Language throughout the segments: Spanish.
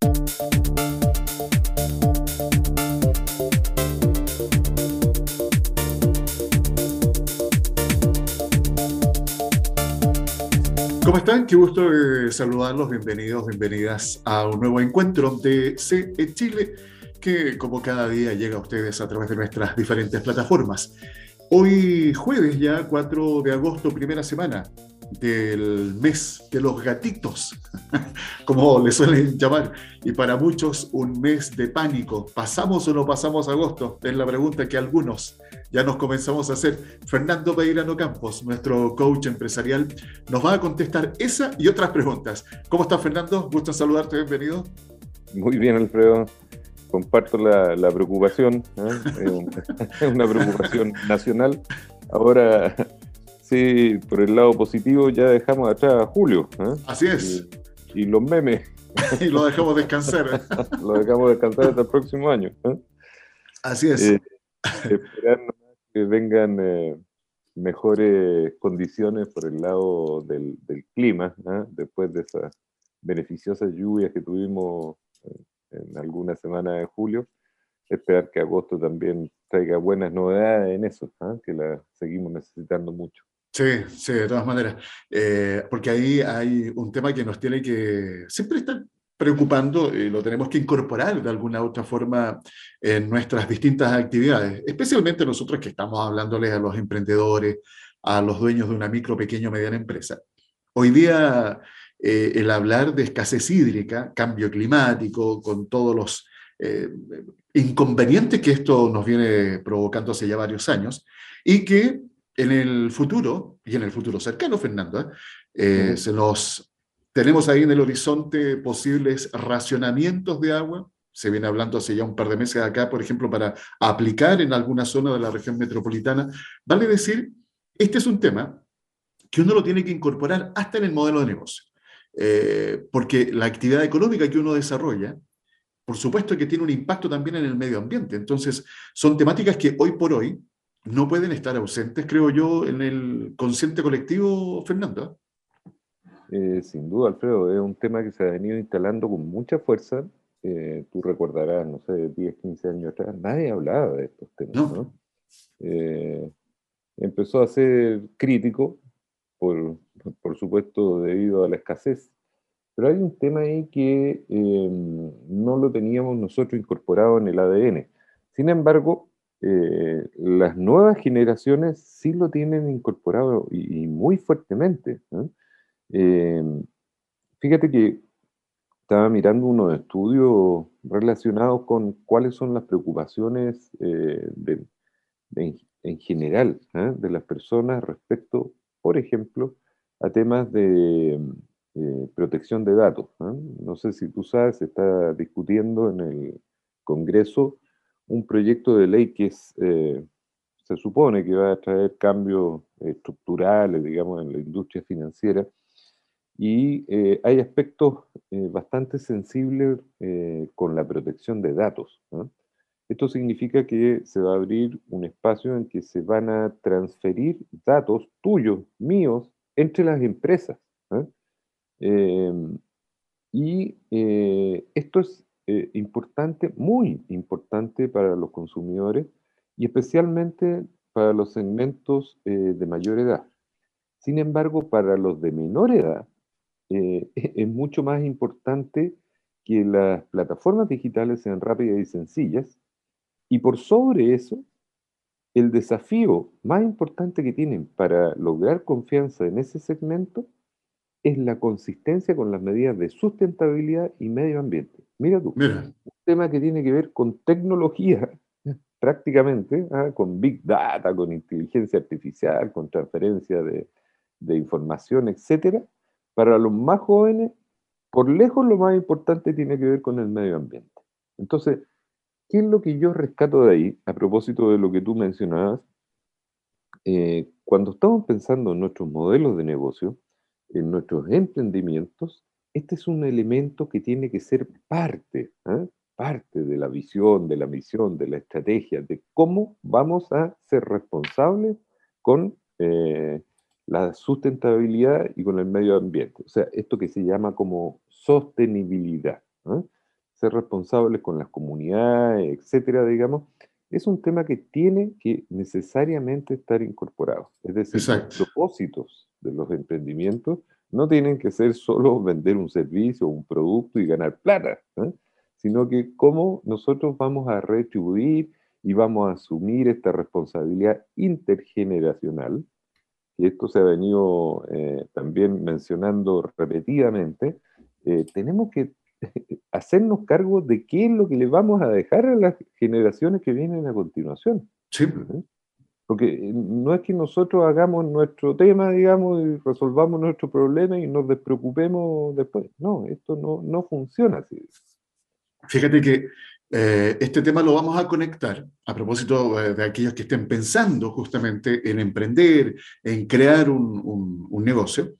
¿Cómo están? Qué gusto eh, saludarlos. Bienvenidos, bienvenidas a un nuevo encuentro de CE Chile, que como cada día llega a ustedes a través de nuestras diferentes plataformas. Hoy jueves ya, 4 de agosto, primera semana del mes de los gatitos, como le suelen llamar, y para muchos un mes de pánico. ¿Pasamos o no pasamos agosto? Es la pregunta que algunos ya nos comenzamos a hacer. Fernando Peirano Campos, nuestro coach empresarial, nos va a contestar esa y otras preguntas. ¿Cómo estás, Fernando? Gusto en saludarte, bienvenido. Muy bien, Alfredo. Comparto la, preocupación, ¿eh? es una preocupación nacional. Ahora Sí, por el lado positivo ya dejamos atrás a Julio. ¿eh? Así es. Y, los memes. y lo dejamos descansar. lo dejamos descansar hasta el próximo año. ¿eh? Así es. Eh, esperar que vengan mejores condiciones por el lado del, clima, después de esas beneficiosas lluvias que tuvimos en algunas semanas de julio. Esperar que agosto también traiga buenas novedades en eso, que la seguimos necesitando mucho. Sí, sí, de todas maneras. Eh, porque ahí hay un tema que nos tiene que siempre estar preocupando y lo tenemos que incorporar de alguna u otra forma en nuestras distintas actividades, especialmente nosotros que estamos hablándoles a los emprendedores, a los dueños de una micro, pequeño, mediana empresa. Hoy día eh, el hablar de escasez hídrica, cambio climático, con todos los eh, inconvenientes que esto nos viene provocando hace ya varios años, y que en el futuro, y en el futuro cercano, Fernando, ¿eh? Eh, se nos, tenemos ahí en el horizonte posibles racionamientos de agua. Se viene hablando hace ya un par de meses acá, por ejemplo, para aplicar en alguna zona de la región metropolitana. Vale decir, este es un tema que uno lo tiene que incorporar hasta en el modelo de negocio. Eh, porque la actividad económica que uno desarrolla, por supuesto que tiene un impacto también en el medio ambiente. Entonces, son temáticas que hoy por hoy no pueden estar ausentes, creo yo, en el consciente colectivo, Fernando. Eh, sin duda, Alfredo, es un tema que se ha venido instalando con mucha fuerza. Eh, tú recordarás, no sé, 10, 15 años atrás, nadie hablaba de estos temas. ¿no? Eh, empezó a ser crítico, por, por, supuesto, debido a la escasez. Pero hay un tema ahí que no lo teníamos nosotros incorporado en el ADN. Sin embargo, eh, las nuevas generaciones sí lo tienen incorporado y, muy fuertemente. Eh, fíjate que estaba mirando unos estudios relacionados con cuáles son las preocupaciones eh, en general de las personas respecto, por ejemplo, a temas de protección de datos. No sé si tú sabes, se está discutiendo en el Congreso un proyecto de ley que eh, se supone que va a traer cambios estructurales, digamos, en la industria financiera. Y eh, hay aspectos eh, bastante sensibles con la protección de datos. Esto significa que se va a abrir un espacio en que se van a transferir datos tuyos, míos, entre las empresas. y esto es eh, importante, muy importante para los consumidores y especialmente para los segmentos eh, de mayor edad. Sin embargo, para los de menor edad, eh, es mucho más importante que las plataformas digitales sean rápidas y sencillas. Y por sobre eso, el desafío más importante que tienen para lograr confianza en ese segmento es la consistencia con las medidas de sustentabilidad y medio ambiente. Mira tú, un tema que tiene que ver con tecnología, prácticamente, ¿ah? con big data, con inteligencia artificial, con transferencia de, de información, etcétera. Para los más jóvenes, por lejos lo más importante tiene que ver con el medio ambiente. Entonces, ¿qué es lo que yo rescato de ahí, a propósito de lo que tú mencionabas? Eh, cuando estamos pensando en nuestros modelos de negocio, en nuestros emprendimientos, este es un elemento que tiene que ser parte, ¿ah? parte de la visión, de la misión, de la estrategia, de cómo vamos a ser responsables con eh, la sustentabilidad y con el medio ambiente. O sea, esto que se llama como sostenibilidad. ¿ah? ser responsables con las comunidades, etcétera, digamos, es un tema que tiene que necesariamente estar incorporado. Es decir, los propósitos de los emprendimientos no tienen que ser solo vender un servicio o un producto y ganar plata, ¿eh? sino que cómo nosotros vamos a retribuir y vamos a asumir esta responsabilidad intergeneracional, y esto se ha venido eh, también mencionando repetidamente, eh, tenemos que hacernos cargo de qué es lo que le vamos a dejar a las generaciones que vienen a continuación. Sí. Porque eh, no es que nosotros hagamos nuestro tema, digamos, y resolvamos nuestro problema y nos despreocupemos después. No, esto no, no funciona así. Fíjate que eh, este tema lo vamos a conectar a propósito eh, de aquellos que estén pensando justamente en emprender, en crear un, un, negocio.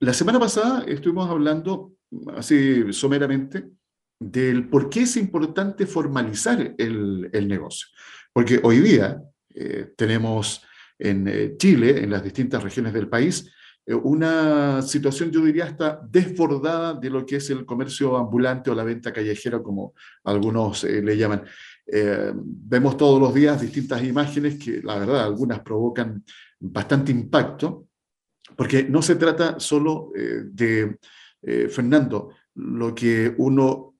la semana pasada estuvimos hablando así someramente, del por qué es importante formalizar el, el negocio. Porque hoy día eh, tenemos en eh, Chile, en las distintas regiones del país, eh, una situación, yo diría, hasta desbordada de lo que es el comercio ambulante o la venta callejera, como algunos le llaman. vemos todos los días distintas imágenes que, la verdad, algunas provocan bastante impacto, porque no se trata solo de Fernando, lo que uno,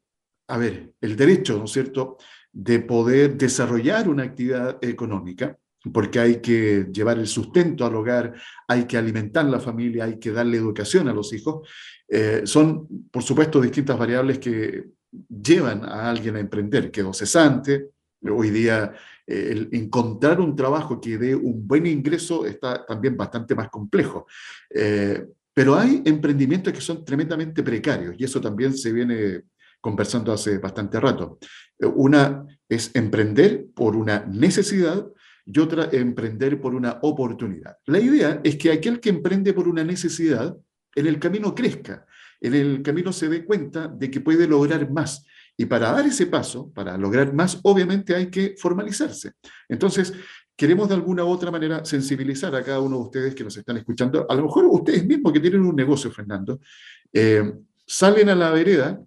a ver, el derecho, ¿no es cierto?, de poder desarrollar una actividad económica, porque hay que llevar el sustento al hogar, hay que alimentar la familia, hay que darle educación a los hijos, eh, son, por supuesto, distintas variables que llevan a alguien a emprender. Quedó cesante, hoy día eh, encontrar un trabajo que dé un buen ingreso está también bastante más complejo. Pero hay emprendimientos que son tremendamente precarios y eso también se viene conversando hace bastante rato. Una es emprender por una necesidad y otra emprender por una oportunidad. La idea es que aquel que emprende por una necesidad, en el camino crezca, en el camino se dé cuenta de que puede lograr más. Y para dar ese paso, para lograr más, obviamente hay que formalizarse. Entonces, queremos de alguna u otra manera sensibilizar a cada uno de ustedes que nos están escuchando. A lo mejor ustedes mismos que tienen un negocio, Fernando, eh, salen a la vereda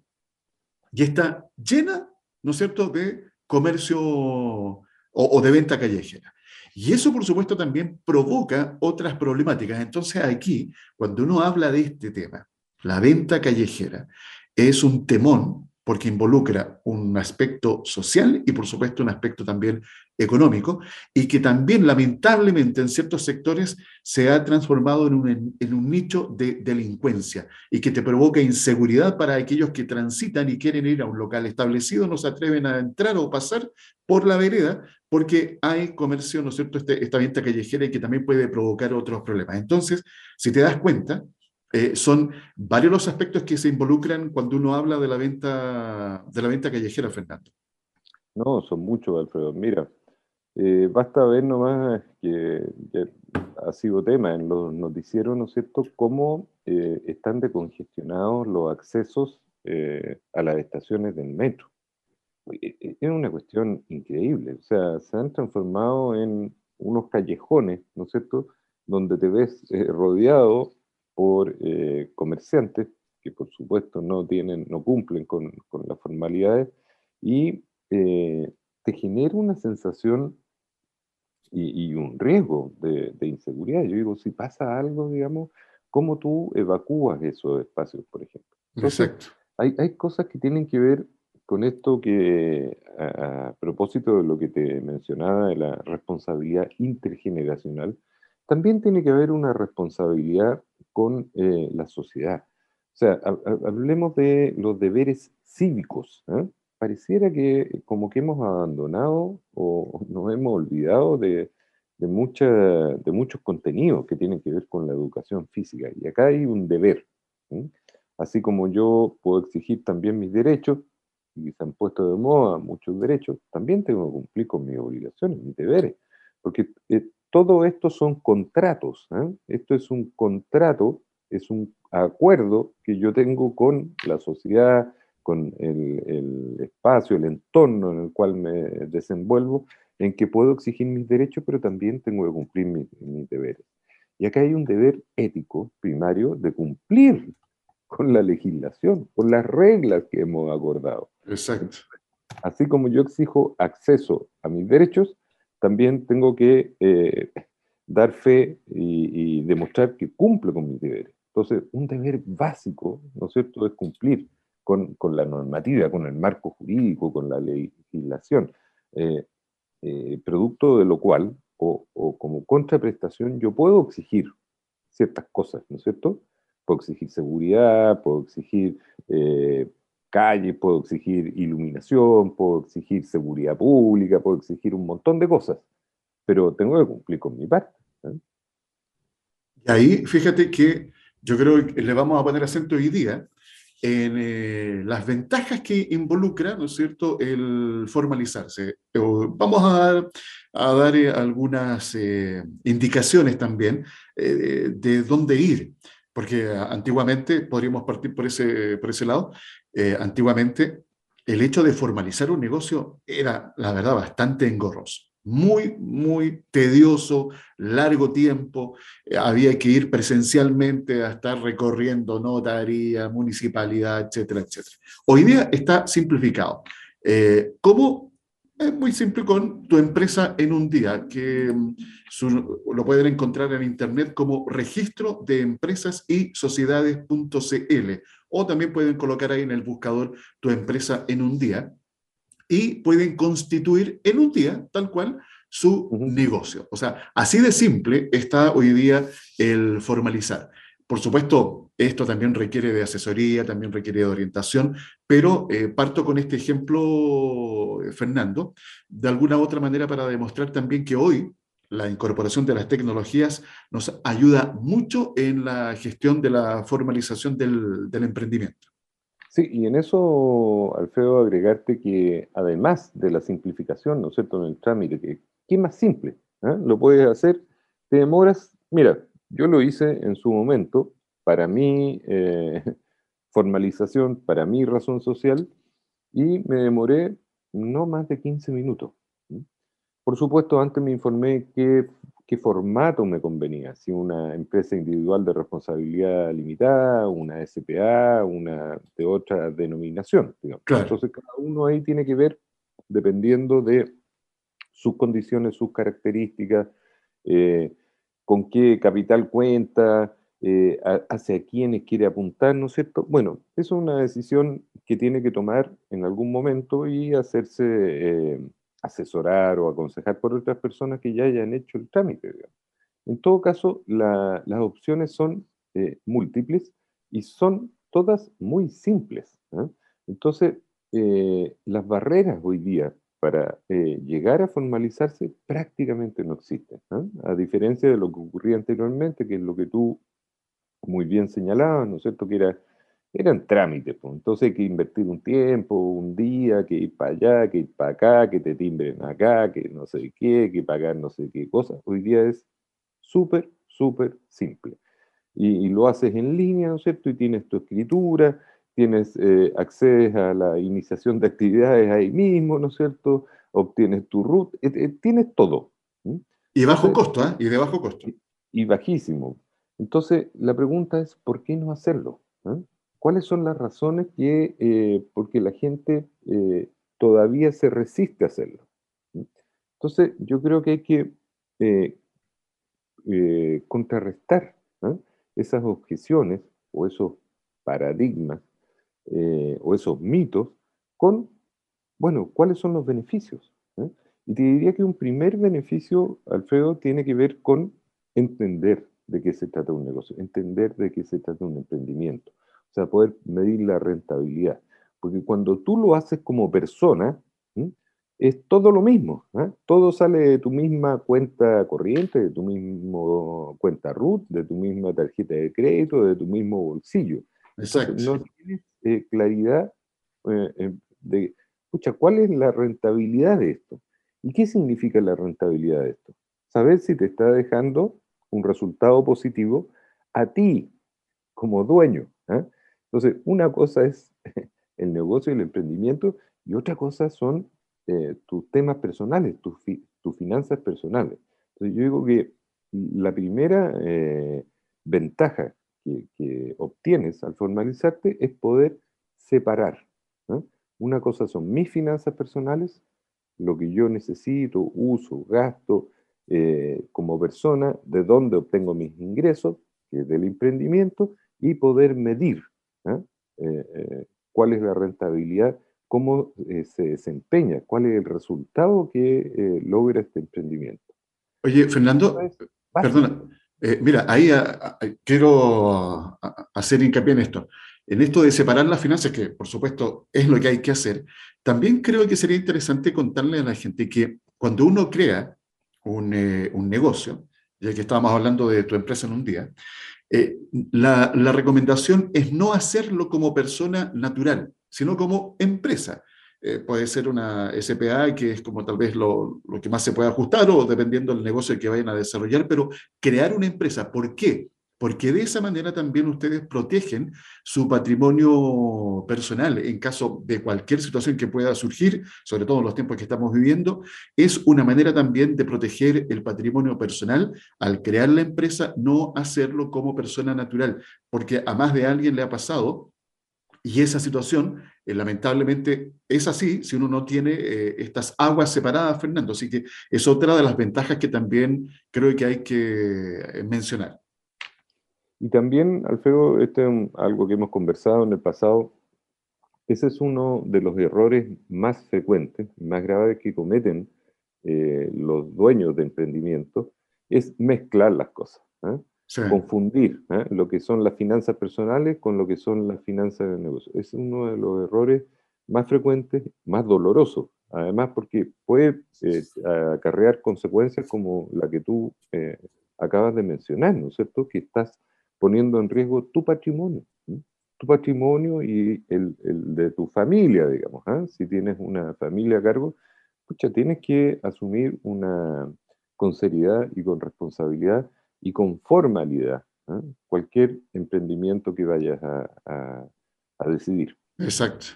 y está llena, ¿no es cierto?, de comercio o, de venta callejera. Y eso, por supuesto, también provoca otras problemáticas. Entonces, aquí, cuando uno habla de este tema, la venta callejera es un temón porque involucra un aspecto social y por supuesto un aspecto también económico, y que también lamentablemente en ciertos sectores se ha transformado en un, en un nicho de delincuencia y que te provoca inseguridad para aquellos que transitan y quieren ir a un local establecido, no se atreven a entrar o pasar por la vereda porque hay comercio, ¿no es cierto?, este, esta venta callejera y que también puede provocar otros problemas. Entonces, si te das cuenta, eh, son varios los aspectos que se involucran cuando uno habla de la venta, de la venta callejera, Fernando. No, son muchos, Alfredo. Mira, eh, basta ver nomás que, ha sido tema en los noticieros, ¿no es cierto?, cómo eh, están decongestionados los accesos a las estaciones del metro. Es una cuestión increíble. O sea, se han transformado en unos callejones, ¿no es cierto?, donde te ves rodeado eh, comerciantes que por supuesto no tienen, no cumplen con, con las formalidades y eh, te genera una sensación y, un riesgo de, inseguridad. Yo digo, si pasa algo, digamos, ¿cómo tú evacúas esos espacios, por ejemplo? Exacto. Hay, hay cosas que tienen que ver con esto que, a, a, propósito de lo que te mencionaba, de la responsabilidad intergeneracional, también tiene que haber una responsabilidad con eh, la sociedad. O sea, hablemos de los deberes cívicos. ¿eh? Pareciera que como que hemos abandonado o nos hemos olvidado de, de, mucha, de muchos contenidos que tienen que ver con la educación física. Y acá hay un deber. Así como yo puedo exigir también mis derechos, y se han puesto de moda muchos derechos, también tengo que cumplir con mis obligaciones, mis deberes. Porque eh, todo esto son contratos. ¿eh? Esto es un contrato, es un acuerdo que yo tengo con la sociedad, con el, espacio, el entorno en el cual me desenvuelvo, en que puedo exigir mis derechos, pero también tengo que cumplir mis, deberes. Y acá hay un deber ético primario de cumplir con la legislación, con las reglas que hemos acordado. Exacto. Así como yo exijo acceso a mis derechos, también tengo que eh, dar fe y, demostrar que cumple con mis deberes. Entonces, un deber básico, ¿no es cierto?, es cumplir con, la normativa, con el marco jurídico, con la legislación, eh, eh, producto de lo cual, o, como contraprestación, yo puedo exigir ciertas cosas, ¿no es cierto? Puedo exigir seguridad, puedo exigir calles, puedo exigir iluminación, puedo exigir seguridad pública, puedo exigir un montón de cosas, pero tengo que cumplir con mi parte. Y ahí, fíjate que yo creo que le vamos a poner acento hoy día en eh, las ventajas que involucra, ¿no es cierto?, el formalizarse. Vamos a dar, a dar eh, algunas eh, indicaciones también de dónde ir, porque antiguamente, podríamos partir por ese, por ese lado, antiguamente el hecho de formalizar un negocio era, la verdad, bastante engorroso muy, muy tedioso, largo tiempo. Eh, había que ir presencialmente a estar recorriendo notaría, municipalidad, etcétera, etcétera. Hoy día está simplificado. Eh, ¿Cómo? Es muy simple con tu empresa en un día, que mm, lo pueden encontrar en internet como registro de empresas y sociedades.cl o también pueden colocar ahí en el buscador tu empresa en un día y pueden constituir en un día, tal cual, su negocio. O sea, así de simple está hoy día el formalizar. Por supuesto, esto también requiere de asesoría, también requiere de orientación, pero eh, parto con este ejemplo, eh, Fernando, de alguna u otra manera para demostrar también que hoy la incorporación de las tecnologías nos ayuda mucho en la gestión de la formalización del, emprendimiento. Sí, y en eso, Alfredo, agregarte que además de la simplificación, ¿no es cierto?, en el trámite, que, ¿qué más simple? ¿Ah? Lo puedes hacer, te demoras, mira, yo lo hice en su momento, para mi eh, formalización, para mi razón social, y me demoré no más de 15 minutos. Por supuesto, antes me informé qué qué formato me convenía, si una empresa individual de responsabilidad limitada, una SPA, una de otra denominación. Entonces, cada uno ahí tiene que ver, dependiendo de sus condiciones, sus características, eh, con qué capital cuenta, eh, hacia quiénes quiere apuntar, ¿no es cierto? Bueno, es una decisión que tiene que tomar en algún momento y hacerse... Eh, asesorar o aconsejar por otras personas que ya hayan hecho el trámite. En todo caso, las opciones son eh, múltiples y son todas muy simples. ¿ah? Entonces, las barreras hoy día para eh, llegar a formalizarse prácticamente no existen. ¿ah? A diferencia de lo que ocurría anteriormente, que es lo que tú muy bien señalabas, ¿no es cierto? Que era eran trámites, pues. entonces hay que invertir un tiempo, un día, que ir para allá, que ir para acá, que te timbren acá, que no sé qué, que pagar no sé qué cosa. Hoy día es súper, súper simple. Y, lo haces en línea, ¿no es cierto? Y tienes tu escritura, tienes eh, acceso a la iniciación de actividades ahí mismo, ¿no es cierto? Obtienes tu root, eh, tienes todo. Y bajo costo, ¿eh? Y de bajo costo. Y, bajísimo. Entonces, la pregunta es, ¿por qué no hacerlo? ¿Cuáles son las razones que, eh, porque la gente eh, todavía se resiste a hacerlo? Entonces, yo creo que hay que eh, contrarrestar esas objeciones o esos paradigmas o esos mitos con, bueno, ¿cuáles son los beneficios? Y te diría que un primer beneficio, Alfredo, tiene que ver con entender de qué se trata un negocio, entender de qué se trata un emprendimiento. O sea, poder medir la rentabilidad. Porque cuando tú lo haces como persona, es todo lo mismo. ¿eh? Todo sale de tu misma cuenta corriente, de tu misma cuenta root, de tu misma tarjeta de crédito, de tu mismo bolsillo. Exacto. no tienes eh, claridad eh, de, escucha, ¿cuál es la rentabilidad de esto? ¿Y qué significa la rentabilidad de esto? Saber si te está dejando un resultado positivo a ti como dueño. Entonces, una cosa es el negocio y el emprendimiento y otra cosa son eh, tus temas personales, tus, finanzas personales. Entonces, yo digo que la primera ventaja que, obtienes al formalizarte es poder separar. Una cosa son mis finanzas personales, lo que yo necesito, uso, gasto eh, como persona, de dónde obtengo mis ingresos, que es del emprendimiento, y poder medir eh, cuál es la rentabilidad, cómo se desempeña, cuál es el resultado que logra este emprendimiento. Oye, Fernando, perdona, eh, mira, ahí quiero hacer hincapié en esto. En esto de separar las finanzas, que por supuesto es lo que hay que hacer, también creo que sería interesante contarle a la gente que cuando uno crea un, eh, un negocio, ya que estábamos hablando de tu empresa en un día, eh, la, la recomendación es no hacerlo como persona natural, sino como empresa. Eh, puede ser una SPA, que es como tal vez lo, lo, que más se puede ajustar o dependiendo del negocio que vayan a desarrollar, pero crear una empresa. ¿Por qué? Porque de esa manera también ustedes protegen su patrimonio personal en caso de cualquier situación que pueda surgir, sobre todo en los tiempos que estamos viviendo. Es una manera también de proteger el patrimonio personal al crear la empresa, no hacerlo como persona natural, porque a más de alguien le ha pasado y esa situación, eh, lamentablemente, es así si uno no tiene eh, estas aguas separadas, Fernando. Así que es otra de las ventajas que también creo que hay que eh, mencionar. Y también, Alfredo, este es algo que hemos conversado en el pasado. Ese es uno de los errores más frecuentes, más graves que cometen los dueños de emprendimiento, es mezclar las cosas confundir ¿eh? lo que son las finanzas personales con lo que son las finanzas del negocio. Es uno de los errores más frecuentes, más dolorosos, además porque puede eh, acarrear consecuencias como la que tú eh, acabas de mencionar, ¿no es cierto? Que estás poniendo en riesgo tu patrimonio, tu patrimonio y el, el, de tu familia, digamos. ¿ah? Si tienes una familia a cargo, pucha, tienes que asumir una, con seriedad y con responsabilidad y con formalidad ¿eh? cualquier emprendimiento que vayas a, decidir. Exacto.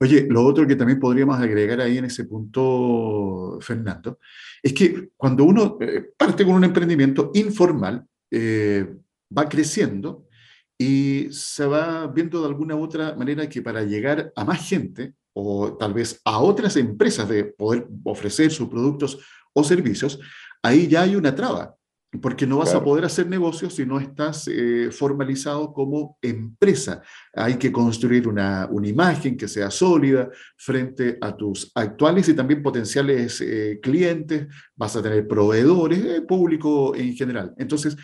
Oye, lo otro que también podríamos agregar ahí en ese punto, Fernando, es que cuando uno eh, parte con un emprendimiento informal, eh, va creciendo y se va viendo de alguna u otra manera que para llegar a más gente o tal vez a otras empresas de poder ofrecer sus productos o servicios, ahí ya hay una traba. Porque no vas a poder hacer negocios si no estás eh, formalizado como empresa. Hay que construir una, una, imagen que sea sólida frente a tus actuales y también potenciales eh, clientes. Vas a tener proveedores, eh, público en general. Entonces,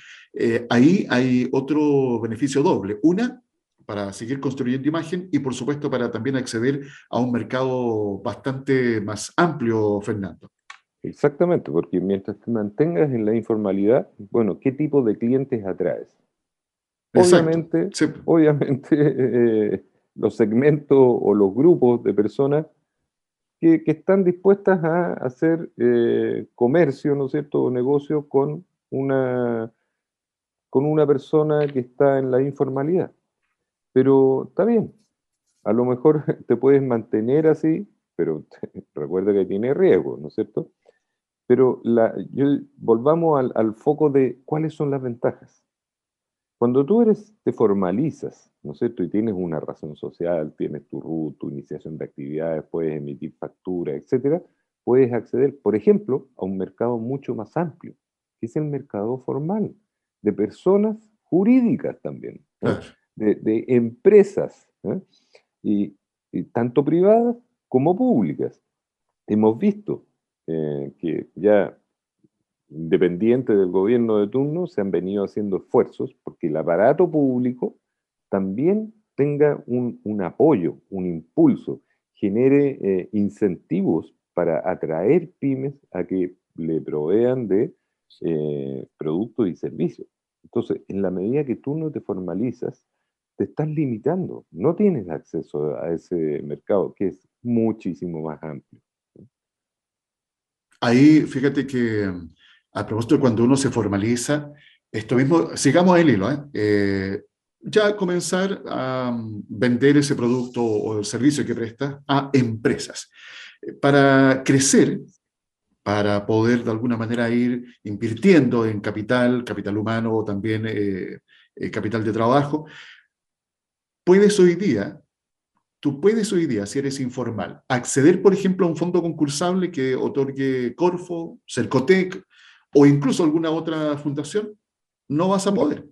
ahí hay otro beneficio doble. Una, para seguir construyendo imagen y por supuesto para también acceder a un mercado bastante más amplio, Fernando. Exactamente, porque mientras te mantengas en la informalidad, bueno, ¿qué tipo de clientes atraes? Obviamente, obviamente eh, los segmentos o los grupos de personas que, están dispuestas a hacer eh, comercio, ¿no es cierto?, o negocio con una, con una persona que está en la informalidad. Pero está bien, a lo mejor te puedes mantener así, pero recuerda que tiene riesgo, ¿no es cierto? Pero la, volvamos al, foco de cuáles son las ventajas. Cuando tú eres, te formalizas, ¿no es cierto? Y tienes una razón social, tienes tu RUT, tu iniciación de actividades, puedes emitir factura, etcétera, puedes acceder, por ejemplo, a un mercado mucho más amplio, que es el mercado formal, de personas jurídicas también, de, empresas, y tanto privadas como públicas. Hemos visto eh, que ya independiente del gobierno de turno se han venido haciendo esfuerzos porque el aparato público también tenga un, apoyo, un impulso, genere eh, incentivos para atraer pymes a que le provean de eh, productos y servicios. Entonces, en la medida que tú no te formalizas, te estás limitando, no tienes acceso a ese mercado que es muchísimo más amplio. Ahí, fíjate que a propósito de cuando uno se formaliza, esto mismo, sigamos el hilo, ¿eh? Eh, ya comenzar a mm, vender ese producto o el servicio que presta a empresas. Para crecer, para poder de alguna manera ir invirtiendo en capital, capital humano o también eh, eh, capital de trabajo. Puedes hoy día, tú puedes hoy día, si eres informal, acceder, por ejemplo, a un fondo concursable que otorgue Corfo, Cercotec o incluso alguna otra fundación, no vas a poder.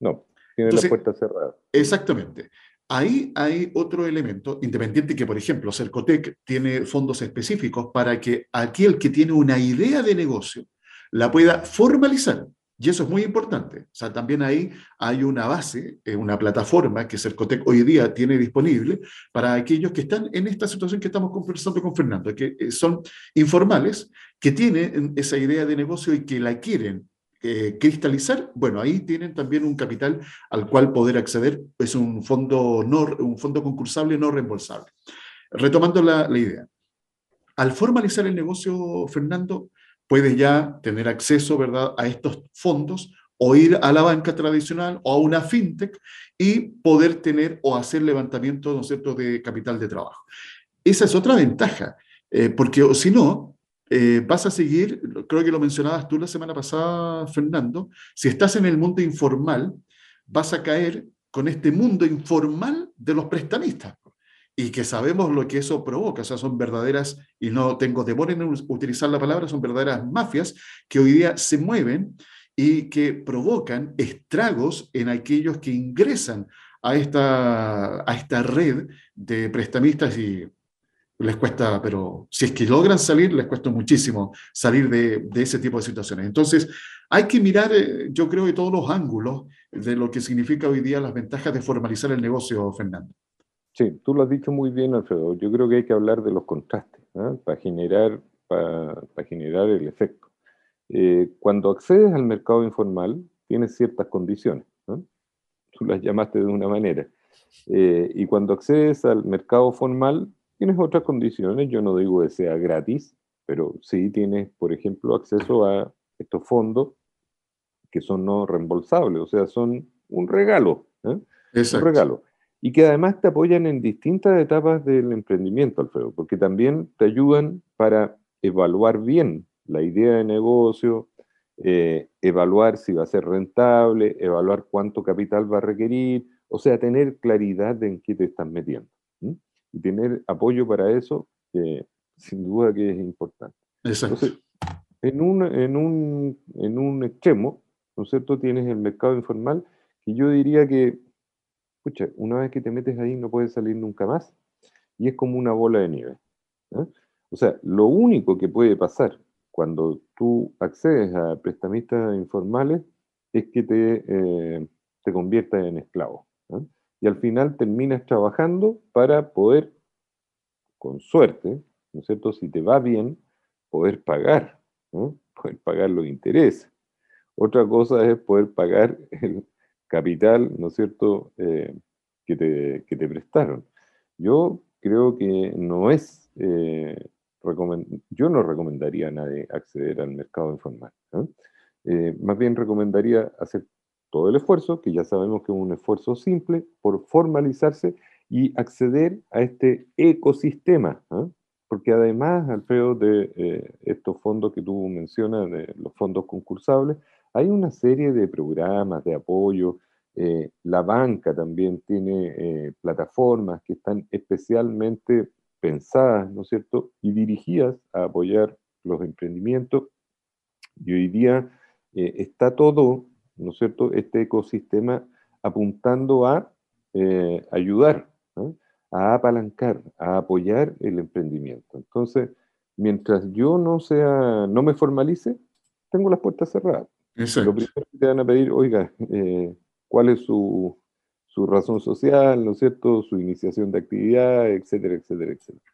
No, tiene la puerta cerrada. Exactamente. Ahí hay otro elemento, independiente que, por ejemplo, Cercotec tiene fondos específicos para que aquel que tiene una idea de negocio la pueda formalizar. Y eso es muy importante. O sea, también ahí hay una base, eh, una plataforma que Cercotec hoy día tiene disponible para aquellos que están en esta situación que estamos conversando con Fernando, que eh, son informales, que tienen esa idea de negocio y que la quieren eh, cristalizar, bueno, ahí tienen también un capital al cual poder acceder, es un fondo, no, un fondo concursable no reembolsable. Retomando la, la idea, al formalizar el negocio, Fernando, puedes ya tener acceso, ¿verdad?, a estos fondos o ir a la banca tradicional o a una fintech y poder tener o hacer levantamiento, ¿no cierto?, de capital de trabajo. Esa es otra ventaja, eh, porque si no, eh, vas a seguir, creo que lo mencionabas tú la semana pasada, Fernando, si estás en el mundo informal, vas a caer con este mundo informal de los prestamistas y que sabemos lo que eso provoca, o sea, son verdaderas, y no tengo temor en utilizar la palabra, son verdaderas mafias que hoy día se mueven y que provocan estragos en aquellos que ingresan a esta, a esta red de prestamistas y les cuesta, pero si es que logran salir, les cuesta muchísimo salir de, ese tipo de situaciones. Entonces, hay que mirar, eh, yo creo, de todos los ángulos de lo que significa hoy día las ventajas de formalizar el negocio, Fernando. Sí, tú lo has dicho muy bien, Alfredo. Yo creo que hay que hablar de los contrastes ¿ah? para, generar, para, generar el efecto. Eh, cuando accedes al mercado informal, tienes ciertas condiciones. Tú las llamaste de una manera. Eh, y cuando accedes al mercado formal, Tienes otras condiciones, yo no digo que sea gratis, pero sí tienes, por ejemplo, acceso a estos fondos que son no reembolsables, o sea, son un regalo. ¿eh? Un regalo. Y que además te apoyan en distintas etapas del emprendimiento, Alfredo, porque también te ayudan para evaluar bien la idea de negocio, eh, evaluar si va a ser rentable, evaluar cuánto capital va a requerir, o sea, tener claridad en qué te estás metiendo y tener apoyo para eso, sin duda que es importante. Exacto. en un, en, un, en un extremo, ¿no es cierto?, tienes el mercado informal, que yo diría que, escucha, una vez que te metes ahí no puedes salir nunca más, y es como una bola de nieve. O sea, lo único que puede pasar cuando tú accedes a prestamistas informales es que te, eh, te conviertas en esclavo. y al final terminas trabajando para poder, con suerte, ¿no es cierto? Si te va bien, poder pagar, poder pagar los intereses. Otra cosa es poder pagar el capital, ¿no es cierto?, eh, que, te, que, te, prestaron. Yo creo que no es, eh, yo no recomendaría a nadie acceder al mercado informal. Eh, más bien recomendaría hacer todo el esfuerzo, que ya sabemos que es un esfuerzo simple, por formalizarse y acceder a este ecosistema. Porque además, Alfredo, de estos fondos que tú mencionas, de los fondos concursables, hay una serie de programas de apoyo. Eh, la banca también tiene eh, plataformas que están especialmente pensadas, ¿no es cierto?, y dirigidas a apoyar los emprendimientos. Y hoy día está todo ¿no es cierto?, este ecosistema apuntando a eh, ayudar, a apalancar, a apoyar el emprendimiento. Entonces, mientras yo no sea, no me formalice, tengo las puertas cerradas. Lo primero que te van a pedir, oiga, eh, ¿cuál es su, su razón social, ¿no es cierto?, su iniciación de actividad, etcétera, etcétera, etcétera.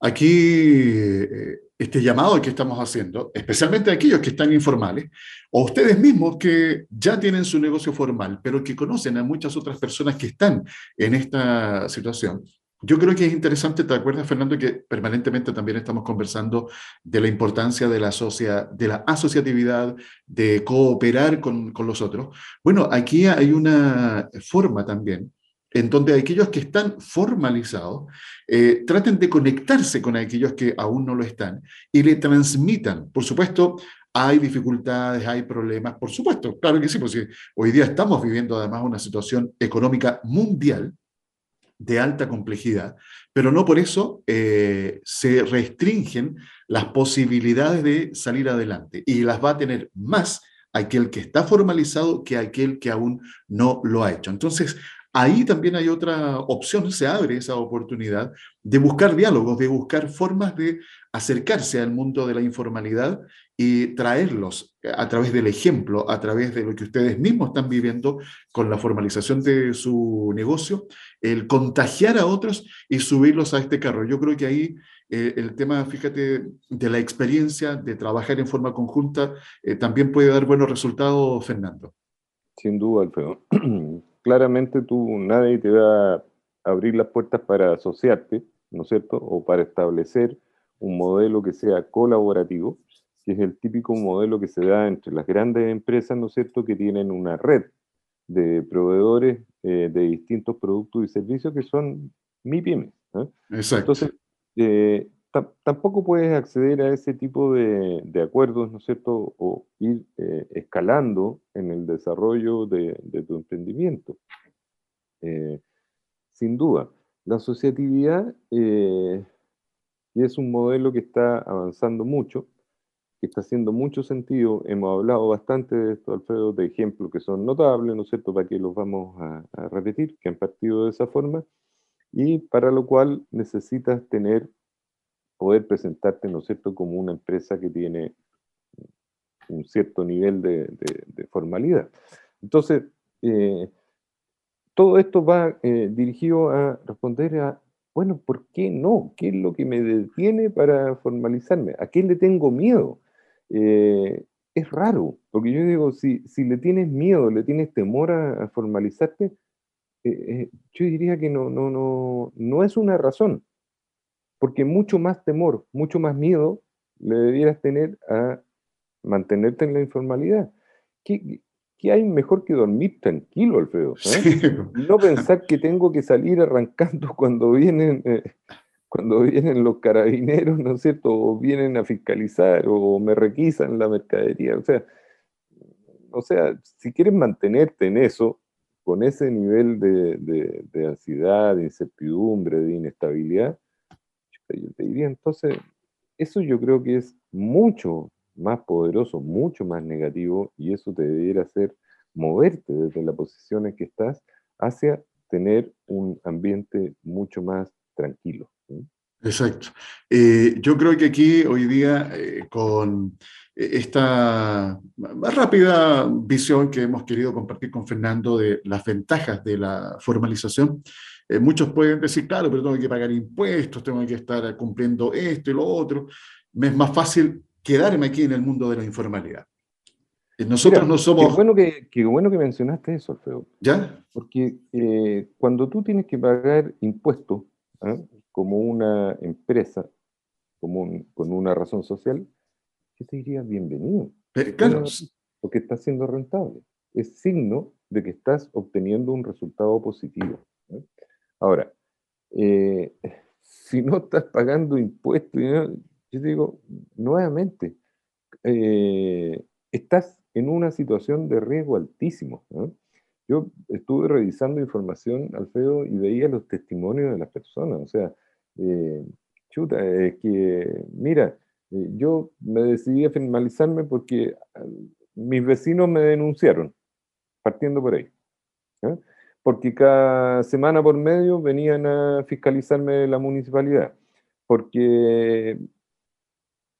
Aquí, eh, este llamado que estamos haciendo, especialmente a aquellos que están informales, o ustedes mismos que ya tienen su negocio formal, pero que conocen a muchas otras personas que están en esta situación, yo creo que es interesante, ¿te acuerdas, Fernando, que permanentemente también estamos conversando de la importancia de la, de la asociatividad, de cooperar con, con los otros? Bueno, aquí hay una forma también en donde aquellos que están formalizados eh, traten de conectarse con aquellos que aún no lo están y le transmitan, por supuesto, hay dificultades, hay problemas, por supuesto, claro que sí, porque hoy día estamos viviendo además una situación económica mundial de alta complejidad, pero no por eso eh, se restringen las posibilidades de salir adelante y las va a tener más aquel que está formalizado que aquel que aún no lo ha hecho. Entonces, ahí también hay otra opción, se abre esa oportunidad de buscar diálogos, de buscar formas de acercarse al mundo de la informalidad y traerlos a través del ejemplo, a través de lo que ustedes mismos están viviendo con la formalización de su negocio, el contagiar a otros y subirlos a este carro. Yo creo que ahí eh, el tema, fíjate, de la experiencia, de trabajar en forma conjunta, eh, también puede dar buenos resultados, Fernando. Sin duda, Alfredo. Claramente tú, nadie te va a abrir las puertas para asociarte, ¿no es cierto? O para establecer un modelo que sea colaborativo, que es el típico modelo que se da entre las grandes empresas, ¿no es cierto?, que tienen una red de proveedores eh, de distintos productos y servicios que son MIPIMES. Exacto. Entonces, eh, tampoco puedes acceder a ese tipo de, acuerdos, ¿no es cierto?, o ir eh, escalando en el desarrollo de, tu emprendimiento. Eh, sin duda, la asociatividad es un modelo que está avanzando mucho, que está haciendo mucho sentido. Hemos hablado bastante de esto, Alfredo, de ejemplos que son notables, ¿no es cierto?, para que los vamos a repetir, que han partido de esa forma y para lo cual necesitas tener, poder presentarte, ¿no es cierto?, como una empresa que tiene un cierto nivel de, formalidad. Entonces, eh, todo esto va eh, dirigido a responder a, bueno, ¿por qué no? ¿Qué es lo que me detiene para formalizarme? ¿A qué le tengo miedo? Eh, es raro, porque yo digo, si, si le tienes miedo, le tienes temor a formalizarte, eh, eh, yo diría que no, no, no, no es una razón, porque mucho más temor, mucho más miedo le debieras tener a mantenerte en la informalidad. ¿Qué, qué hay mejor que dormir tranquilo, Alfredo? No pensar que tengo que salir arrancando cuando vienen, cuando vienen los carabineros, ¿no es cierto? O vienen a fiscalizar o me requisan la mercadería. O sea, o sea, si quieres mantenerte en eso, con ese nivel de, ansiedad, de incertidumbre, de inestabilidad, yo te diría entonces, eso yo creo que es mucho más poderoso, mucho más negativo, y eso te debiera hacer moverte desde la posición en que estás hacia tener un ambiente mucho más tranquilo. Exacto. Eh, yo creo que aquí hoy día, eh, con esta más rápida visión que hemos querido compartir con Fernando de las ventajas de la formalización, eh, muchos pueden decir, claro, pero tengo que pagar impuestos, tengo que estar cumpliendo esto y lo otro. Me es más fácil quedarme aquí en el mundo de la informalidad. Nosotros no somos... Qué bueno que, qué bueno que mencionaste eso, Alfredo. ¿Ya? Porque cuando tú tienes que pagar impuestos, ¿ah? como una empresa como con una razón social, yo te diría bienvenido. claro. Porque está siendo rentable. Es signo de que estás obteniendo un resultado positivo. Ahora, eh, si no estás pagando impuestos, yo te digo, nuevamente, eh, estás en una situación de riesgo altísimo. Yo estuve revisando información, Alfredo, y veía los testimonios de las personas. O sea, eh, chuta, es que, mira, eh, yo me decidí a formalizarme porque ah, mis vecinos me denunciaron, partiendo por ahí. Porque cada semana por medio venían a fiscalizarme la municipalidad. Porque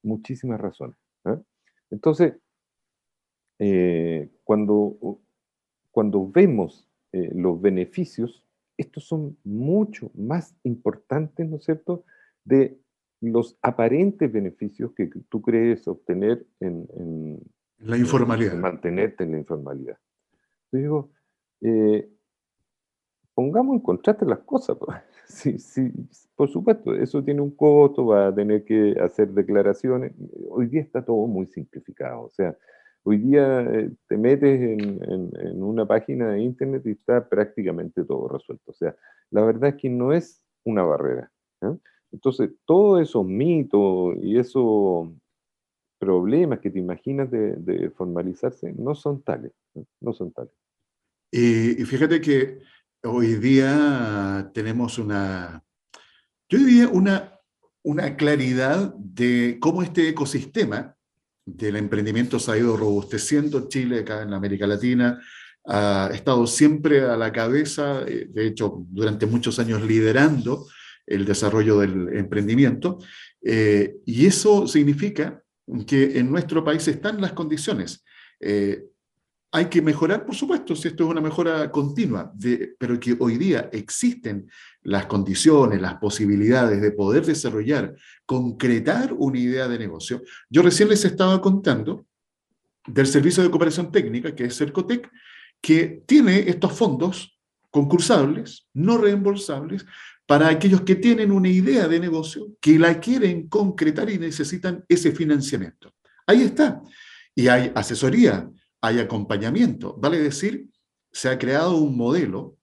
muchísimas razones. Entonces, eh, cuando, cuando vemos los beneficios estos son mucho más importantes, ¿no es cierto?, de los aparentes beneficios que tú crees obtener en, la informalidad. mantenerte en la informalidad. Yo digo, eh, pongamos en contraste las cosas. Sí, sí, por supuesto, eso tiene un costo, va a tener que hacer declaraciones. Hoy día está todo muy simplificado. O sea, Hoy día eh, te metes en, una página de internet y está prácticamente todo resuelto. O sea, la verdad es que no es una barrera. Entonces, todos esos mitos y esos problemas que te imaginas de, formalizarse no son tales, no son tales. Y, fíjate que hoy día tenemos una, yo diría una, una claridad de cómo este ecosistema del emprendimiento se ha ido robusteciendo. Chile, acá en América Latina, ha estado siempre a la cabeza, eh, de hecho, durante muchos años liderando el desarrollo del emprendimiento. Eh, y eso significa que en nuestro país están las condiciones. Eh, hay que mejorar, por supuesto, si esto es una mejora continua, pero que hoy día existen las condiciones, las posibilidades de poder desarrollar, concretar una idea de negocio. Yo recién les estaba contando del Servicio de Cooperación Técnica, que es Cercotec, que tiene estos fondos concursables, no reembolsables, para aquellos que tienen una idea de negocio, que la quieren concretar y necesitan ese financiamiento. Ahí está. Y hay asesoría, hay acompañamiento. Vale decir, se ha creado un modelo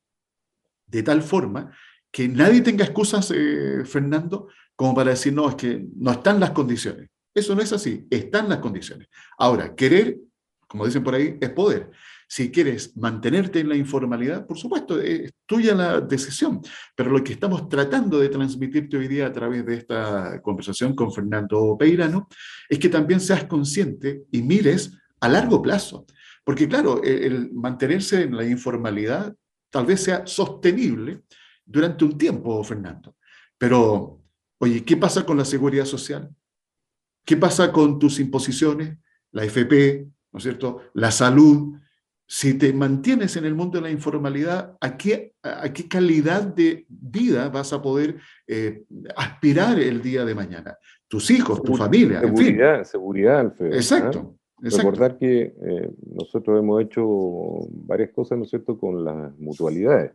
de tal forma que nadie tenga excusas, eh, Fernando, como para decir, no, es que no están las condiciones. Eso no es así, están las condiciones. Ahora, querer, como dicen por ahí, es poder. Si quieres mantenerte en la informalidad, por supuesto, es tuya la decisión. Pero lo que estamos tratando de transmitirte hoy día a través de esta conversación con Fernando Peirano es que también seas consciente y mires a largo plazo. Porque claro, el, mantenerse en la informalidad tal vez sea sostenible durante un tiempo, Fernando. Pero, oye, ¿qué pasa con la seguridad social? ¿Qué pasa con tus imposiciones? La FP, ¿no es cierto? La salud, si te mantienes en el mundo de la informalidad, ¿a qué, a qué calidad de vida vas a poder eh, aspirar el día de mañana? Tus hijos, tu familia. Seguridad, en fin. seguridad, Alfredo. Exacto. Recordar que eh, nosotros hemos hecho varias cosas, ¿no es cierto?, con las mutualidades.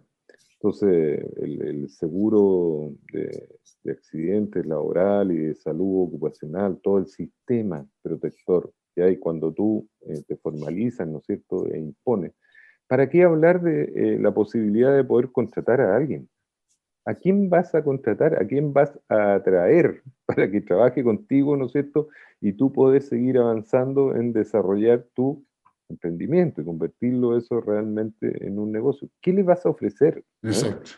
Entonces, el, seguro de, de, accidentes laboral y de salud ocupacional, todo el sistema protector y hay cuando tú eh, te formalizas, ¿no es cierto?, e impones. ¿Para qué hablar de eh, la posibilidad de poder contratar a alguien? ¿A quién vas a contratar? ¿A quién vas a atraer para que trabaje contigo, ¿no es cierto? Y tú puedes seguir avanzando en desarrollar tu emprendimiento y convertirlo eso realmente en un negocio. ¿Qué le vas a ofrecer? Exacto.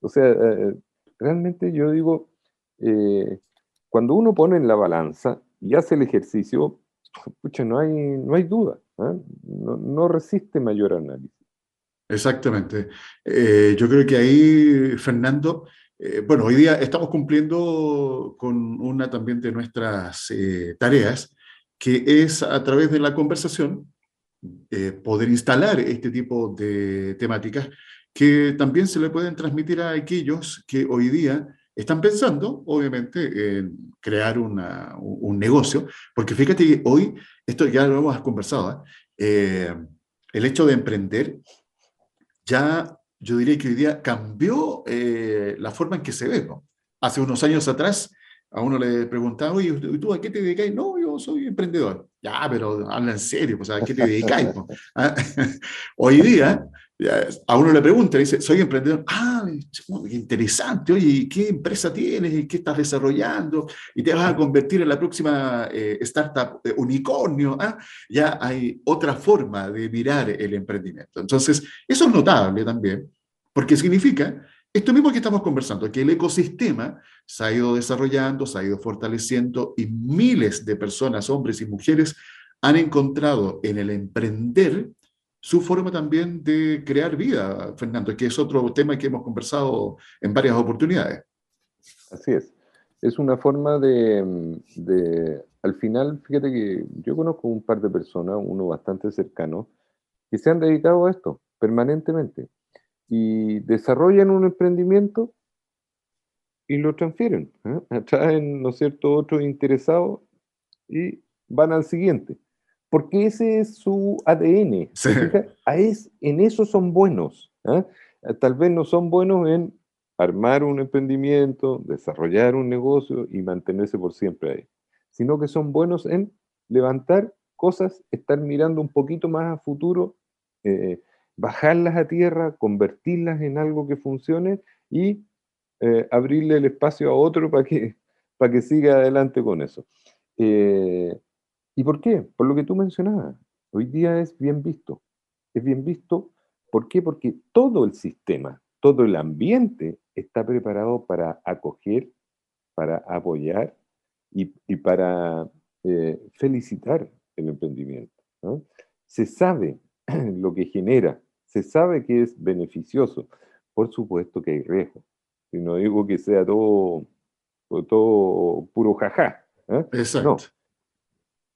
O sea, eh, realmente yo digo, cuando uno pone en la balanza y hace el ejercicio, pucha, no hay, no hay duda, ¿ah? no, resiste mayor análisis. Exactamente. Eh, yo creo que ahí, Fernando, eh, bueno, hoy día estamos cumpliendo con una también de nuestras eh, tareas, que es a través de la conversación poder instalar este tipo de temáticas que también se le pueden transmitir a aquellos que hoy día están pensando, obviamente, en crear un negocio, porque fíjate que hoy, esto ya lo hemos conversado, ¿eh? Eh, el hecho de emprender ya, yo diría que hoy día cambió eh, la forma en que se ve. Hace unos años atrás, a uno le preguntaba, oye, ¿tú a qué te dedicas? No, yo soy emprendedor. Ya, pero habla en serio, pues, ¿a qué te dedicáis? ¿Ah? Hoy día, a uno le pregunta, dice, soy emprendedor. Ah, interesante, oye, ¿qué empresa tienes? ¿Y qué estás desarrollando? Y te vas a convertir en la próxima eh, startup eh, unicornio. ¿ah? Ya hay otra forma de mirar el emprendimiento. Entonces, eso es notable también, porque significa esto mismo que estamos conversando, que el ecosistema se ha ido desarrollando, se ha ido fortaleciendo y miles de personas, hombres y mujeres, han encontrado en el emprender su forma también de crear vida, Fernando, que es otro tema que hemos conversado en varias oportunidades. Así es. Es una forma de, de, al final, fíjate que yo conozco un par de personas, uno bastante cercano, que se han dedicado a esto permanentemente y desarrollan un emprendimiento y lo transfieren. ¿eh? Atraen, ¿no es cierto?, otros interesados y van al siguiente porque ese es su ADN. es, en eso son buenos. ¿ah? Tal vez no son buenos en armar un emprendimiento, desarrollar un negocio y mantenerse por siempre ahí, sino que son buenos en levantar cosas, estar mirando un poquito más a futuro, eh, bajarlas a tierra, convertirlas en algo que funcione y eh, abrirle el espacio a otro para que, para que siga adelante con eso. Eh, ¿Y por qué? Por lo que tú mencionabas. Hoy día es bien visto. Es bien visto. ¿Por qué? Porque todo el sistema, todo el ambiente está preparado para acoger, para apoyar y, para eh, felicitar el emprendimiento. Se sabe lo que genera, se sabe que es beneficioso. Por supuesto que hay riesgo. Y no digo que sea todo, puro jaja. ¿eh? Exacto.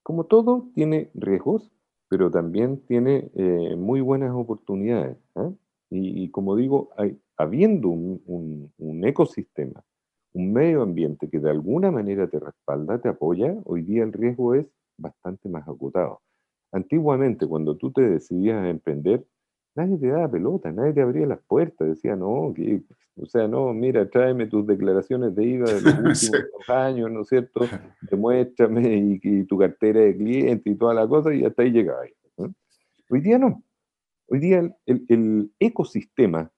Como todo, tiene riesgos, pero también tiene eh, muy buenas oportunidades. ¿eh? Y, como digo, habiendo un, un, ecosistema, un medio ambiente que de alguna manera te respalda, te apoya, hoy día el riesgo es bastante más acotado. Antiguamente, cuando tú te decidías a emprender, nadie te daba pelota, nadie te abría las puertas, decía, no, que, o sea, no, mira, tráeme tus declaraciones de IVA de los últimos años, ¿no es cierto? Demuéstrame y, tu cartera de cliente y toda la cosa, y hasta ahí llegaba. Hoy día no. Hoy día el, ecosistema,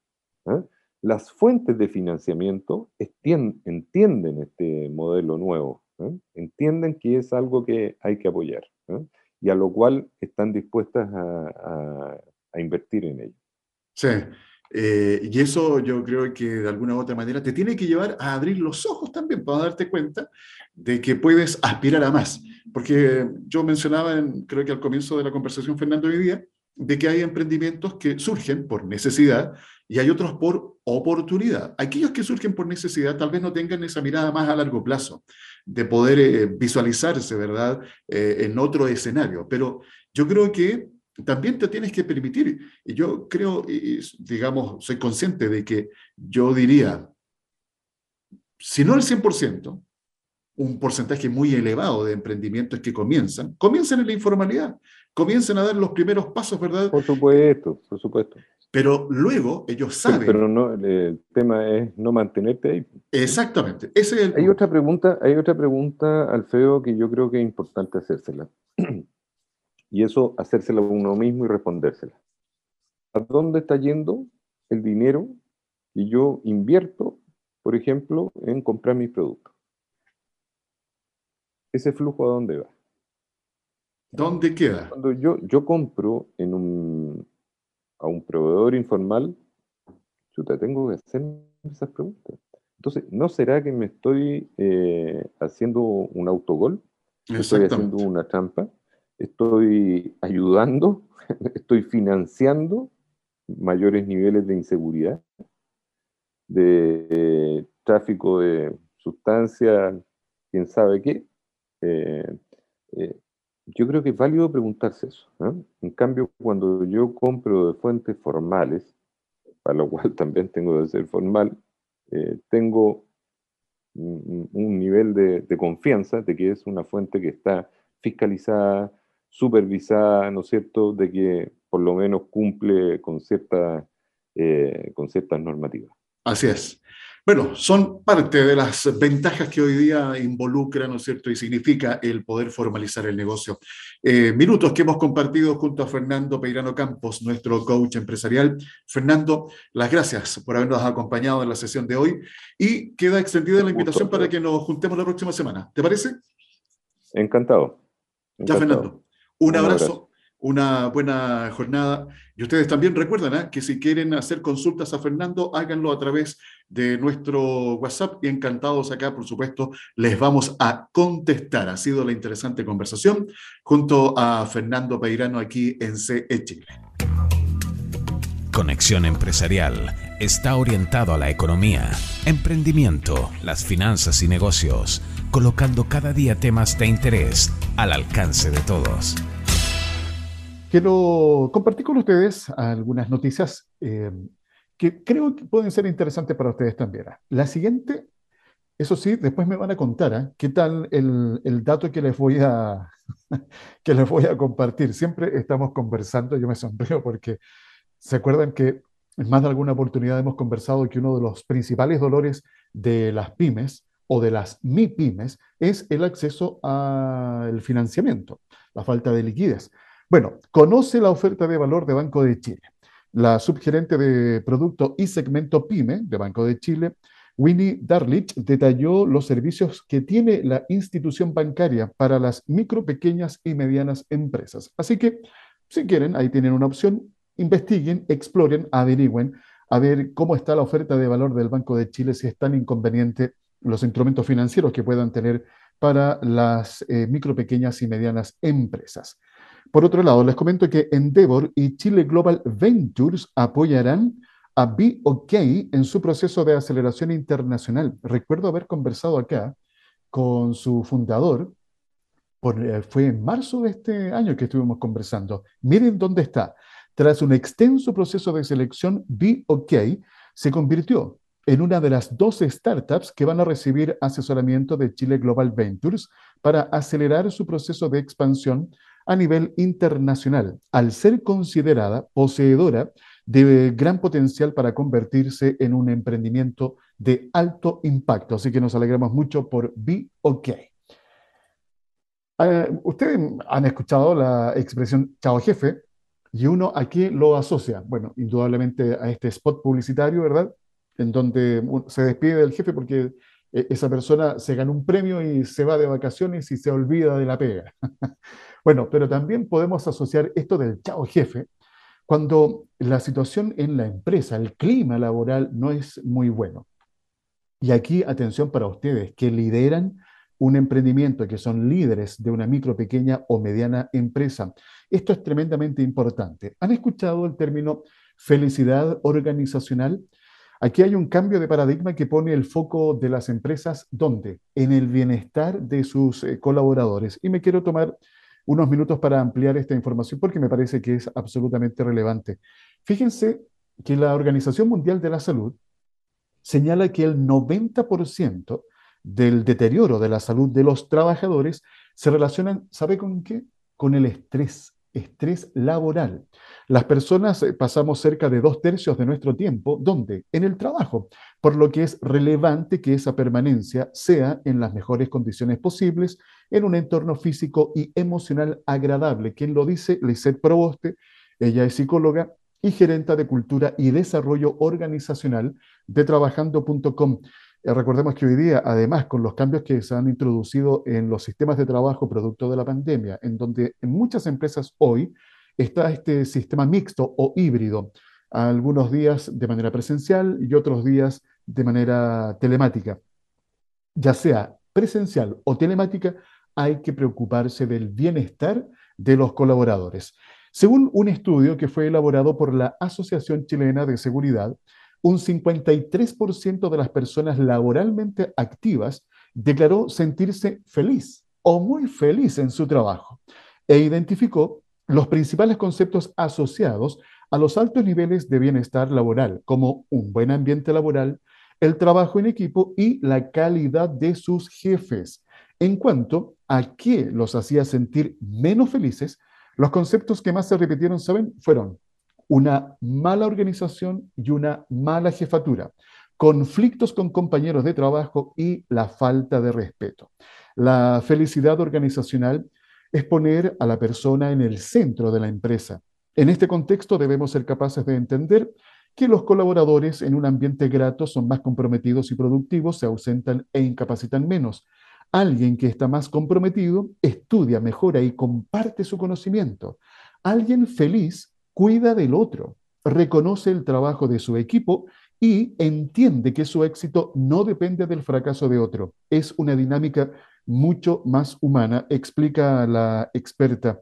¿eh? las fuentes de financiamiento entienden este modelo nuevo, ¿eh? entienden que es algo que hay que apoyar ¿eh? y a lo cual están dispuestas a a invertir en ello. Sí, eh, y eso yo creo que de alguna u otra manera te tiene que llevar a abrir los ojos también para darte cuenta de que puedes aspirar a más. Porque yo mencionaba, en, creo que al comienzo de la conversación, Fernando, hoy de que hay emprendimientos que surgen por necesidad y hay otros por oportunidad. Aquellos que surgen por necesidad tal vez no tengan esa mirada más a largo plazo, de poder eh, visualizarse, ¿verdad?, eh, en otro escenario. Pero yo creo que también te tienes que permitir. Y yo creo, digamos, soy consciente de que yo diría, si no el 100%, un porcentaje muy elevado de emprendimientos que comienzan, comienzan en la informalidad, comienzan a dar los primeros pasos, ¿verdad? Por supuesto, por supuesto. Pero luego ellos saben. Pero, no, el tema es no mantenerte ahí. Exactamente. Ese es hay otra pregunta, hay otra pregunta, Alfredo, que yo creo que es importante hacérsela. Y eso hacérsela a uno mismo y respondérsela. ¿A dónde está yendo el dinero que yo invierto, por ejemplo, en comprar mis productos? Ese flujo a dónde va. ¿Dónde queda? Cuando yo, yo compro en un, a un proveedor informal, yo te tengo que hacer esas preguntas. Entonces, ¿no será que me estoy eh, haciendo un autogol? ¿Estoy haciendo una trampa? Estoy ayudando, estoy financiando mayores niveles de inseguridad, de tráfico de sustancias, quién sabe qué. Eh, eh, yo creo que es válido preguntarse eso. En cambio, cuando yo compro de fuentes formales, para lo cual también tengo que ser formal, eh, tengo un, nivel de confianza de que es una fuente que está fiscalizada, supervisada, ¿no es cierto?, de que por lo menos cumple con, cierta, eh, con ciertas normativas. Así es. Bueno, son parte de las ventajas que hoy día involucra, ¿no es cierto?, y significa el poder formalizar el negocio. Eh, minutos que hemos compartido junto a Fernando Peirano Campos, nuestro coach empresarial. Fernando, las gracias por habernos acompañado en la sesión de hoy y queda extendida la invitación para que nos juntemos la próxima semana. ¿Te parece? Encantado. Ya, Fernando. Un abrazo, una buena jornada. Y ustedes también recuerdan ¿eh? que si quieren hacer consultas a Fernando, háganlo a través de nuestro WhatsApp y encantados acá, por supuesto, les vamos a contestar. Ha sido la interesante conversación junto a Fernando Peirano aquí en CE Chile. Conexión Empresarial está orientado a la economía, emprendimiento, las finanzas y negocios colocando cada día temas de interés al alcance de todos. Quiero compartir con ustedes algunas noticias eh, que creo que pueden ser interesantes para ustedes también. La siguiente, eso sí, después me van a contar ¿eh? qué tal el, el, dato que les, voy a, que les voy a compartir. Siempre estamos conversando, yo me sonrío porque se acuerdan que en más de alguna oportunidad hemos conversado que uno de los principales dolores de las pymes o de las MIPIMES es el acceso al financiamiento, la falta de liquidez. Bueno, conoce la oferta de valor de Banco de Chile. La subgerente de producto y segmento PYME de Banco de Chile, Winnie Darlich detalló los servicios que tiene la institución bancaria para las micro, pequeñas y medianas empresas. Así que, si quieren, ahí tienen una opción, investiguen, exploren, averigüen, a ver cómo está la oferta de valor del Banco de Chile, si es tan inconveniente los instrumentos financieros que puedan tener para las eh, micro, pequeñas y medianas empresas. Por otro lado, les comento que Endeavor y Chile Global Ventures apoyarán a BOK en su proceso de aceleración internacional. Recuerdo haber conversado acá con su fundador, eh, fue en marzo de este año que estuvimos conversando. Miren dónde está. Tras un extenso proceso de selección, BOK se convirtió en una de las 12 startups que van a recibir asesoramiento de Chile Global Ventures para acelerar su proceso de expansión a nivel internacional, al ser considerada poseedora de gran potencial para convertirse en un emprendimiento de alto impacto. Así que nos alegramos mucho por Be OK. Eh, ustedes han escuchado la expresión chao jefe y uno aquí lo asocia, bueno, indudablemente a este spot publicitario, ¿verdad? En donde se despide del jefe porque eh, esa persona se gana un premio y se va de vacaciones y se olvida de la pega. bueno, pero también podemos asociar esto del chao jefe cuando la situación en la empresa, el clima laboral no es muy bueno. Y aquí, atención para ustedes que lideran un emprendimiento, que son líderes de una micro, pequeña o mediana empresa. Esto es tremendamente importante. ¿Han escuchado el término felicidad organizacional? Aquí hay un cambio de paradigma que pone el foco de las empresas, ¿dónde? En el bienestar de sus eh, colaboradores. Y me quiero tomar unos minutos para ampliar esta información porque me parece que es absolutamente relevante. Fíjense que la Organización Mundial de la Salud señala que el 90% del deterioro de la salud de los trabajadores se relacionan, ¿sabe con qué? Con el estrés, estrés laboral. Las personas eh, pasamos cerca de dos tercios de nuestro tiempo, ¿dónde? En el trabajo, por lo que es relevante que esa permanencia sea en las mejores condiciones posibles, en un entorno físico y emocional agradable. ¿Quién lo dice? Lisette Proboste, ella es psicóloga y gerenta de cultura y desarrollo organizacional de trabajando.com. Eh, recordemos que hoy día, además, con los cambios que se han introducido en los sistemas de trabajo producto de la pandemia, en donde en muchas empresas hoy está este sistema mixto o híbrido, algunos días de manera presencial y otros días de manera telemática. Ya sea presencial o telemática, hay que preocuparse del bienestar de los colaboradores. Según un estudio que fue elaborado por la Asociación Chilena de Seguridad, un 53% de las personas laboralmente activas declaró sentirse feliz o muy feliz en su trabajo e identificó los principales conceptos asociados a los altos niveles de bienestar laboral, como un buen ambiente laboral, el trabajo en equipo y la calidad de sus jefes. En cuanto a qué los hacía sentir menos felices, los conceptos que más se repitieron, ¿saben? Fueron una mala organización y una mala jefatura, conflictos con compañeros de trabajo y la falta de respeto. La felicidad organizacional es poner a la persona en el centro de la empresa. En este contexto debemos ser capaces de entender que los colaboradores en un ambiente grato son más comprometidos y productivos, se ausentan e incapacitan menos. Alguien que está más comprometido estudia, mejora y comparte su conocimiento. Alguien feliz cuida del otro, reconoce el trabajo de su equipo y entiende que su éxito no depende del fracaso de otro. Es una dinámica mucho más humana, explica la experta.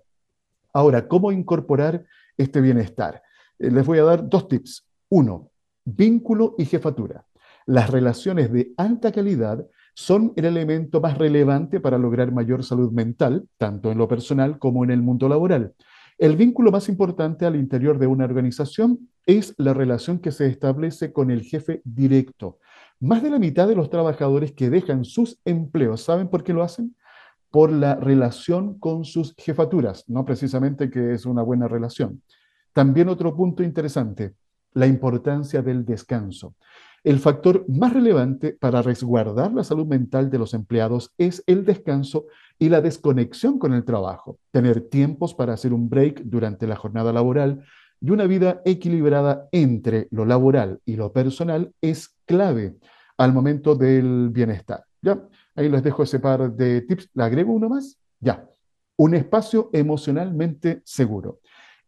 Ahora, ¿cómo incorporar este bienestar? Eh, les voy a dar dos tips. Uno, vínculo y jefatura. Las relaciones de alta calidad son el elemento más relevante para lograr mayor salud mental, tanto en lo personal como en el mundo laboral. El vínculo más importante al interior de una organización es la relación que se establece con el jefe directo. Más de la mitad de los trabajadores que dejan sus empleos, ¿saben por qué lo hacen? Por la relación con sus jefaturas, no precisamente que es una buena relación. También otro punto interesante, la importancia del descanso. El factor más relevante para resguardar la salud mental de los empleados es el descanso y la desconexión con el trabajo. Tener tiempos para hacer un break durante la jornada laboral y una vida equilibrada entre lo laboral y lo personal es clave. al momento del bienestar. ¿Ya? Ahí les dejo ese par de tips. ¿Le agrego uno más? Ya. Un espacio emocionalmente seguro.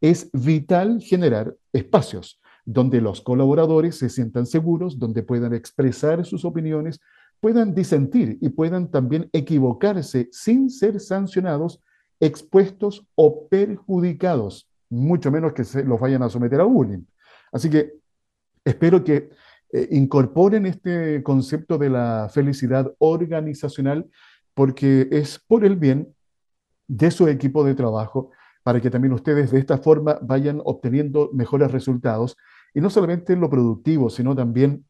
Es vital generar espacios donde los colaboradores se sientan seguros, donde puedan expresar sus opiniones, puedan disentir y puedan también equivocarse sin ser sancionados, expuestos o perjudicados, mucho menos que se los vayan a someter a bullying. Así que espero que eh, incorporen este concepto de la felicidad organizacional porque es por el bien de su equipo de trabajo para que también ustedes de esta forma vayan obteniendo mejores resultados y no solamente en lo productivo, sino también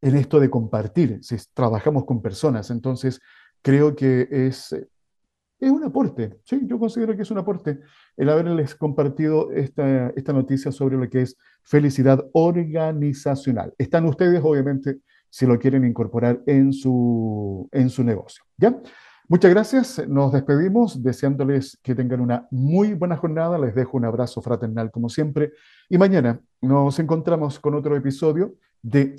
en esto de compartir, si trabajamos con personas. Entonces, creo que es, es un aporte, sí, yo considero que es un aporte el haberles compartido esta, esta noticia sobre lo que es felicidad organizacional. Están ustedes, obviamente, si lo quieren incorporar en su, en su negocio. ¿Ya? Muchas gracias, nos despedimos deseándoles que tengan una muy buena jornada, les dejo un abrazo fraternal como siempre y mañana nos encontramos con otro episodio de